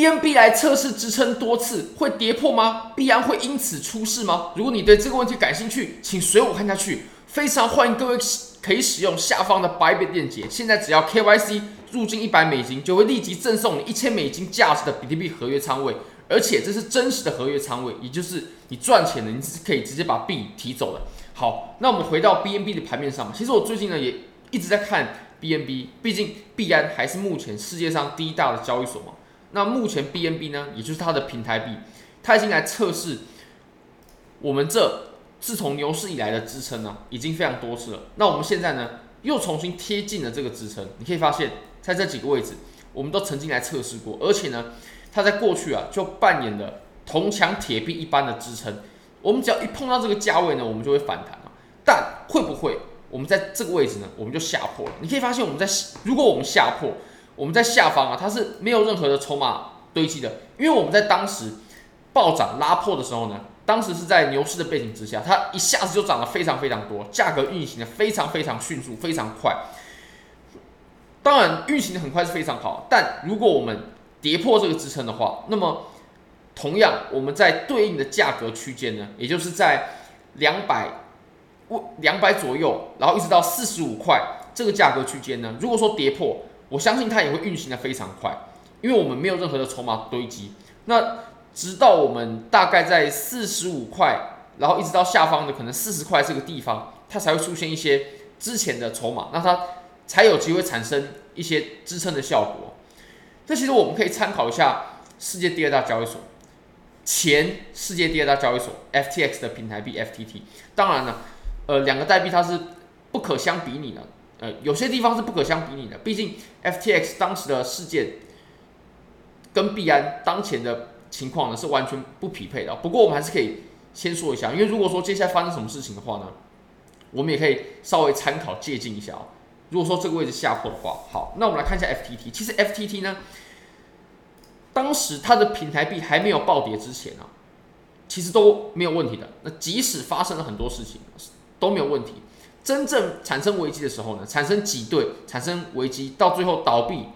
BNB 来测试支撑多次会跌破吗？币安会因此出事吗？如果你对这个问题感兴趣，请随我看下去。非常欢迎各位可以使用下方的 Bybit 链接，现在只要 KYC 入金一百美金，就会立即赠送你一千美金价值的比特币合约仓位，而且这是真实的合约仓位，也就是你赚钱了，你是可以直接把币提走的。好，那我们回到 BNB 的盘面上嘛，其实我最近呢也一直在看 BNB，毕竟币安还是目前世界上第一大的交易所嘛。那目前 BNB 呢，也就是它的平台币，它已经来测试我们这。自从牛市以来的支撑呢，已经非常多次了。那我们现在呢，又重新贴近了这个支撑。你可以发现，在这几个位置，我们都曾经来测试过，而且呢，它在过去啊，就扮演了铜墙铁壁一般的支撑。我们只要一碰到这个价位呢，我们就会反弹啊。但会不会我们在这个位置呢，我们就下破了？你可以发现，我们在如果我们下破，我们在下方啊，它是没有任何的筹码堆积的，因为我们在当时暴涨拉破的时候呢。当时是在牛市的背景之下，它一下子就涨了非常非常多，价格运行的非常非常迅速，非常快。当然，运行的很快是非常好，但如果我们跌破这个支撑的话，那么同样我们在对应的价格区间呢，也就是在两百两百左右，然后一直到四十五块这个价格区间呢，如果说跌破，我相信它也会运行的非常快，因为我们没有任何的筹码堆积。那直到我们大概在四十五块，然后一直到下方的可能四十块这个地方，它才会出现一些之前的筹码，那它才有机会产生一些支撑的效果。这其实我们可以参考一下世界第二大交易所，前世界第二大交易所 FTX 的平台币 FTT。当然了，呃，两个代币它是不可相比拟的，呃，有些地方是不可相比拟的，毕竟 FTX 当时的事件跟币安当前的。情况呢是完全不匹配的，不过我们还是可以先说一下，因为如果说接下来发生什么事情的话呢，我们也可以稍微参考借鉴一下哦。如果说这个位置下破的话，好，那我们来看一下 FTT。其实 FTT 呢，当时它的平台币还没有暴跌之前啊，其实都没有问题的。那即使发生了很多事情都没有问题，真正产生危机的时候呢，产生挤兑，产生危机，到最后倒闭。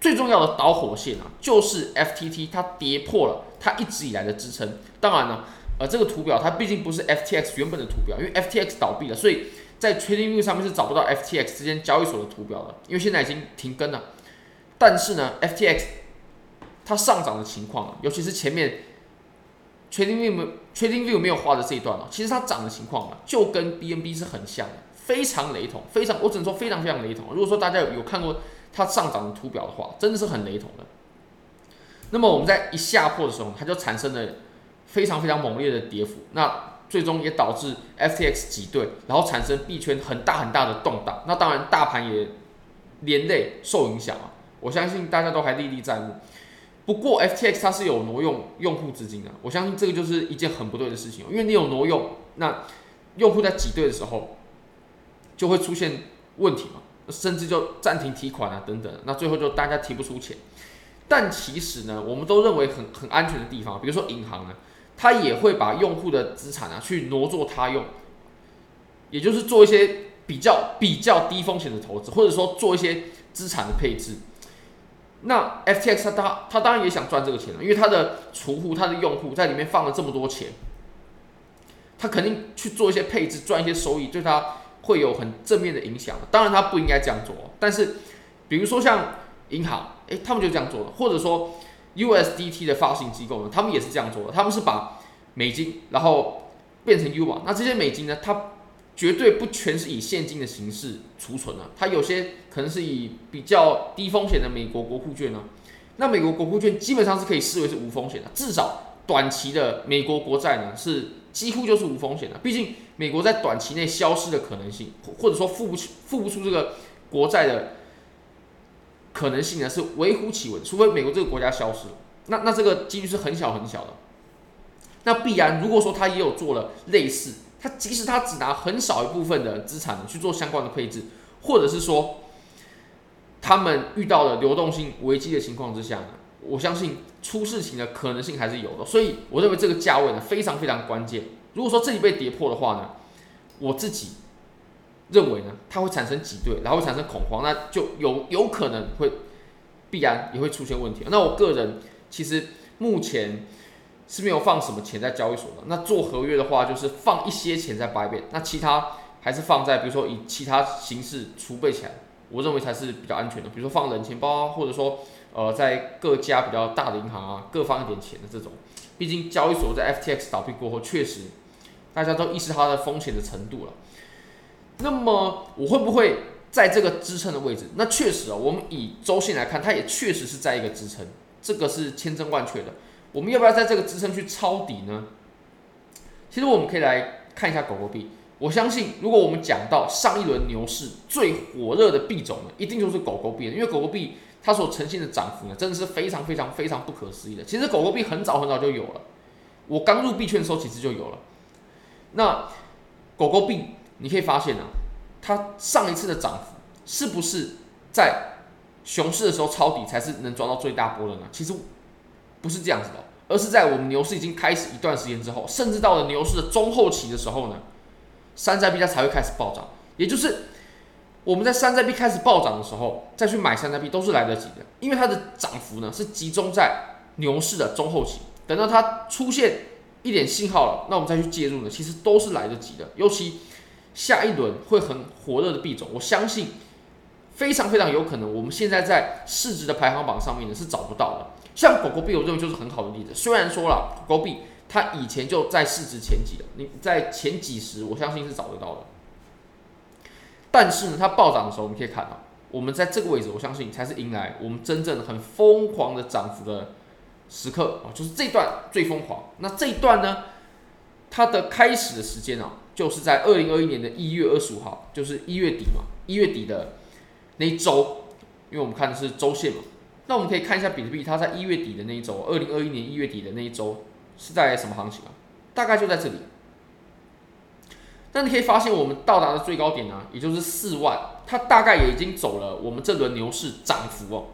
最重要的导火线啊，就是 FTT 它跌破了它一直以来的支撑。当然呢，呃，这个图表它毕竟不是 FTX 原本的图表，因为 FTX 倒闭了，所以在 TradingView 上面是找不到 FTX 这间交易所的图表的，因为现在已经停更了。但是呢，FTX 它上涨的情况啊，尤其是前面 TradingView TradingView 没有画的这一段啊，其实它涨的情况啊，就跟 BNB 是很像的，非常雷同，非常，我只能说非常非常雷同。如果说大家有有看过。它上涨的图表的话，真的是很雷同的。那么我们在一下破的时候，它就产生了非常非常猛烈的跌幅，那最终也导致 FTX 挤兑，然后产生币圈很大很大的动荡。那当然，大盘也连累受影响啊。我相信大家都还历历在目。不过 FTX 它是有挪用用户资金的，我相信这个就是一件很不对的事情，因为你有挪用，那用户在挤兑的时候就会出现问题嘛。甚至就暂停提款啊，等等，那最后就大家提不出钱。但其实呢，我们都认为很很安全的地方，比如说银行呢，它也会把用户的资产啊去挪作他用，也就是做一些比较比较低风险的投资，或者说做一些资产的配置。那 FTX 它它当然也想赚这个钱了，因为它的储户、它的用户在里面放了这么多钱，它肯定去做一些配置，赚一些收益，对它。会有很正面的影响，当然他不应该这样做。但是，比如说像银行，诶，他们就这样做了，或者说 USDT 的发行机构呢，他们也是这样做的。他们是把美金然后变成 U 嘛，那这些美金呢，它绝对不全是以现金的形式储存的，它有些可能是以比较低风险的美国国库券呢。那美国国库券基本上是可以视为是无风险的，至少短期的美国国债呢是几乎就是无风险的，毕竟。美国在短期内消失的可能性，或者说付不起、付不出这个国债的可能性呢，是微乎其微。除非美国这个国家消失，那那这个几率是很小很小的。那必然，如果说他也有做了类似，他即使他只拿很少一部分的资产去做相关的配置，或者是说他们遇到了流动性危机的情况之下呢，我相信出事情的可能性还是有的。所以我认为这个价位呢，非常非常关键。如果说这里被跌破的话呢，我自己认为呢，它会产生挤兑，然后产生恐慌，那就有有可能会必然也会出现问题。那我个人其实目前是没有放什么钱在交易所的。那做合约的话，就是放一些钱在 Bybit，那其他还是放在比如说以其他形式储备起来，我认为才是比较安全的。比如说放冷钱包啊，或者说呃在各家比较大的银行啊，各放一点钱的这种。毕竟交易所在 FTX 倒闭过后，确实大家都意识它的风险的程度了。那么我会不会在这个支撑的位置？那确实啊，我们以周线来看，它也确实是在一个支撑，这个是千真万确的。我们要不要在这个支撑去抄底呢？其实我们可以来看一下狗狗币。我相信，如果我们讲到上一轮牛市最火热的币种呢，一定就是狗狗币，因为狗狗币它所呈现的涨幅呢，真的是非常非常非常不可思议的。其实狗狗币很早很早就有了，我刚入币圈的时候其实就有了。那狗狗币。你可以发现啊，它上一次的涨幅是不是在熊市的时候抄底才是能抓到最大波的呢？其实不是这样子的，而是在我们牛市已经开始一段时间之后，甚至到了牛市的中后期的时候呢，山寨币它才会开始暴涨。也就是我们在山寨币开始暴涨的时候再去买山寨币都是来得及的，因为它的涨幅呢是集中在牛市的中后期，等到它出现一点信号了，那我们再去介入呢，其实都是来得及的，尤其。下一轮会很火热的币种，我相信非常非常有可能，我们现在在市值的排行榜上面呢是找不到的。像狗狗币，我认为就是很好的例子。虽然说了狗狗币它以前就在市值前几了，你在前几十，我相信是找得到的。但是呢，它暴涨的时候，我们可以看到，我们在这个位置，我相信才是迎来我们真正很疯狂的涨幅的时刻啊，就是这段最疯狂。那这一段呢，它的开始的时间啊。就是在二零二一年的一月二十五号，就是一月底嘛，一月底的那一周，因为我们看的是周线嘛，那我们可以看一下比特币，它在一月底的那一周，二零二一年一月底的那一周是在什么行情啊？大概就在这里。那你可以发现，我们到达的最高点呢，也就是四万，它大概也已经走了我们这轮牛市涨幅哦，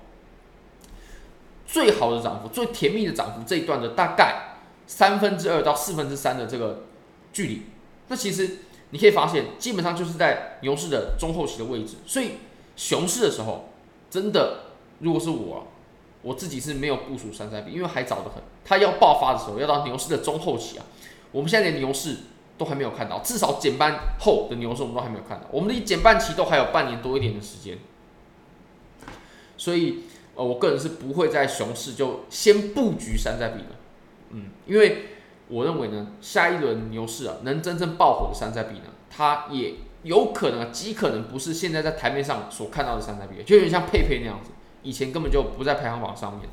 最好的涨幅、最甜蜜的涨幅这一段的大概三分之二到四分之三的这个距离。那其实你可以发现，基本上就是在牛市的中后期的位置，所以熊市的时候，真的如果是我，我自己是没有部署山寨币，因为还早得很。它要爆发的时候，要到牛市的中后期啊。我们现在连牛市都还没有看到，至少减半后的牛市我们都还没有看到，我们离减半期都还有半年多一点的时间。所以，呃，我个人是不会在熊市就先布局山寨币的，嗯，因为。我认为呢，下一轮牛市啊，能真正爆火的山寨币呢，它也有可能，极可能不是现在在台面上所看到的山寨币，就有点像佩佩那样子，以前根本就不在排行榜上面。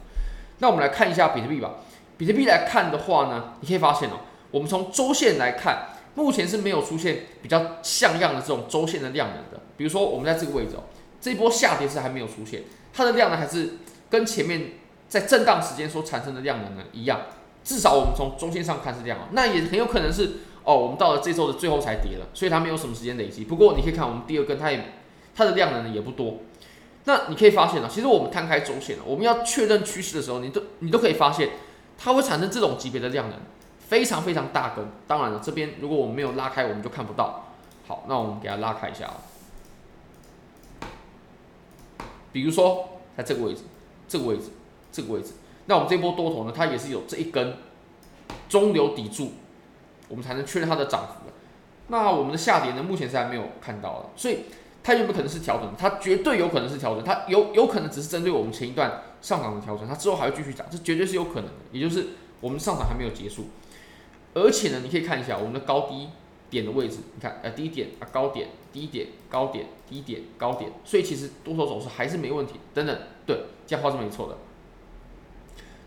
那我们来看一下比特币吧。比特币来看的话呢，你可以发现哦，我们从周线来看，目前是没有出现比较像样的这种周线的量能的。比如说我们在这个位置哦，这一波下跌是还没有出现，它的量呢还是跟前面在震荡时间所产生的量能呢一样。至少我们从中线上看是这样，那也很有可能是哦，我们到了这周的最后才跌了，所以它没有什么时间累积。不过你可以看我们第二根，它也它的量能呢也不多。那你可以发现呢，其实我们摊开周线了，我们要确认趋势的时候，你都你都可以发现，它会产生这种级别的量能，非常非常大根。当然了，这边如果我们没有拉开，我们就看不到。好，那我们给它拉开一下啊，比如说在这个位置，这个位置，这个位置。那我们这波多头呢，它也是有这一根中流砥柱，我们才能确认它的涨幅的。那我们的下跌呢，目前是还没有看到的，所以它有没有可能是调整？它绝对有可能是调整，它有有可能只是针对我们前一段上涨的调整，它之后还会继续涨，这绝对是有可能的。也就是我们上涨还没有结束，而且呢，你可以看一下我们的高低点的位置，你看，呃，低点啊，高点，低点，高点，低点，高点，所以其实多头走势还是没问题。等等，对，这样话是没错的。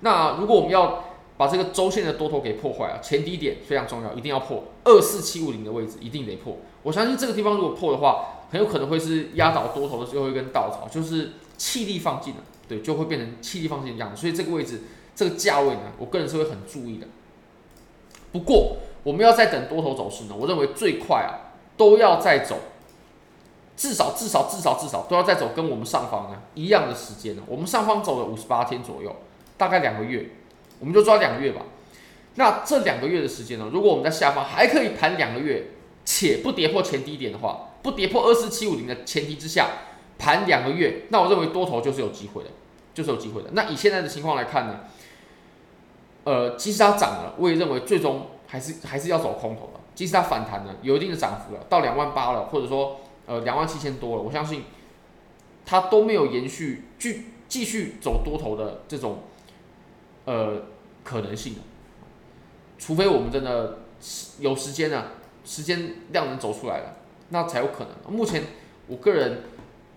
那如果我们要把这个周线的多头给破坏啊，前低点非常重要，一定要破二四七五零的位置，一定得破。我相信这个地方如果破的话，很有可能会是压倒多头的最后一根稻草，就是气力放尽了，对，就会变成气力放尽的样子。所以这个位置，这个价位呢，我个人是会很注意的。不过我们要再等多头走势呢，我认为最快啊，都要再走，至少至少至少至少都要再走跟我们上方呢一样的时间呢，我们上方走了五十八天左右。大概两个月，我们就抓两个月吧。那这两个月的时间呢，如果我们在下方还可以盘两个月，且不跌破前低点的话，不跌破二四七五零的前提之下，盘两个月，那我认为多头就是有机会的，就是有机会的。那以现在的情况来看呢，呃，即使它涨了，我也认为最终还是还是要走空头的。即使它反弹了，有一定的涨幅了，到两万八了，或者说呃两万七千多了，我相信它都没有延续继继续走多头的这种呃可能性。除非我们真的有时间呢、啊，时间量能走出来了，那才有可能。目前我个人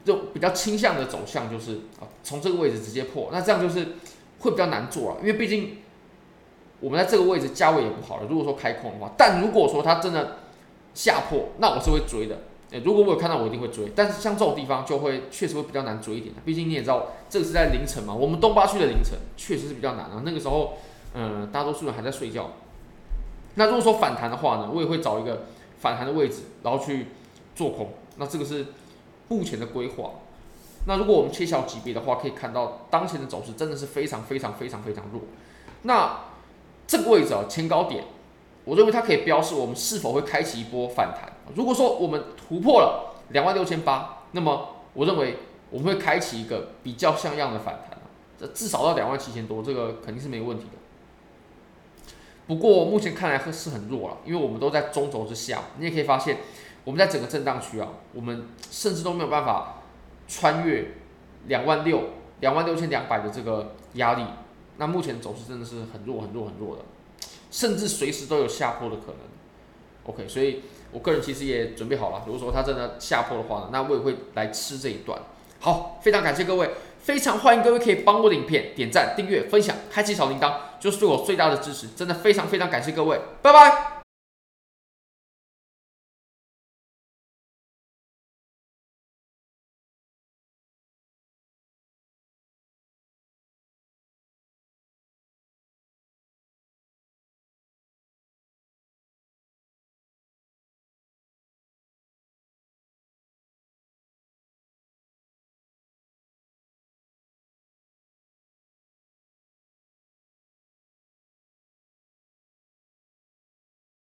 就比较倾向的走向就是啊，从这个位置直接破，那这样就是会比较难做啊，因为毕竟我们在这个位置价位也不好了。如果说开空的话，但如果说它真的下破，那我是会追的。诶，如果我有看到，我一定会追。但是像这种地方就会确实会比较难追一点，毕竟你也知道，这个是在凌晨嘛，我们东八区的凌晨确实是比较难啊。那个时候，嗯，大多数人还在睡觉。那如果说反弹的话呢，我也会找一个反弹的位置，然后去做空。那这个是目前的规划。那如果我们切小级别的话，可以看到当前的走势真的是非常非常非常非常弱。那这个位置啊，前高点，我认为它可以标示我们是否会开启一波反弹。如果说我们突破了两万六千八，那么我认为我们会开启一个比较像样的反弹。这至少到两万七千多，这个肯定是没有问题的。不过目前看来是很弱了，因为我们都在中轴之下。你也可以发现，我们在整个震荡区啊，我们甚至都没有办法穿越两万六、两万六千两百的这个压力。那目前走势真的是很弱、很弱、很弱的，甚至随时都有下破的可能。OK，所以我个人其实也准备好了，如果说它真的下破的话呢，那我也会来吃这一段。好，非常感谢各位。非常欢迎各位可以帮我的影片点赞、订阅、分享、开启小铃铛，就是对我最大的支持。真的非常非常感谢各位，拜拜。